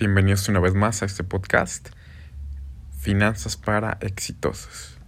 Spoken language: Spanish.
Bienvenidos una vez más a este podcast, Finanzas para Exitosos.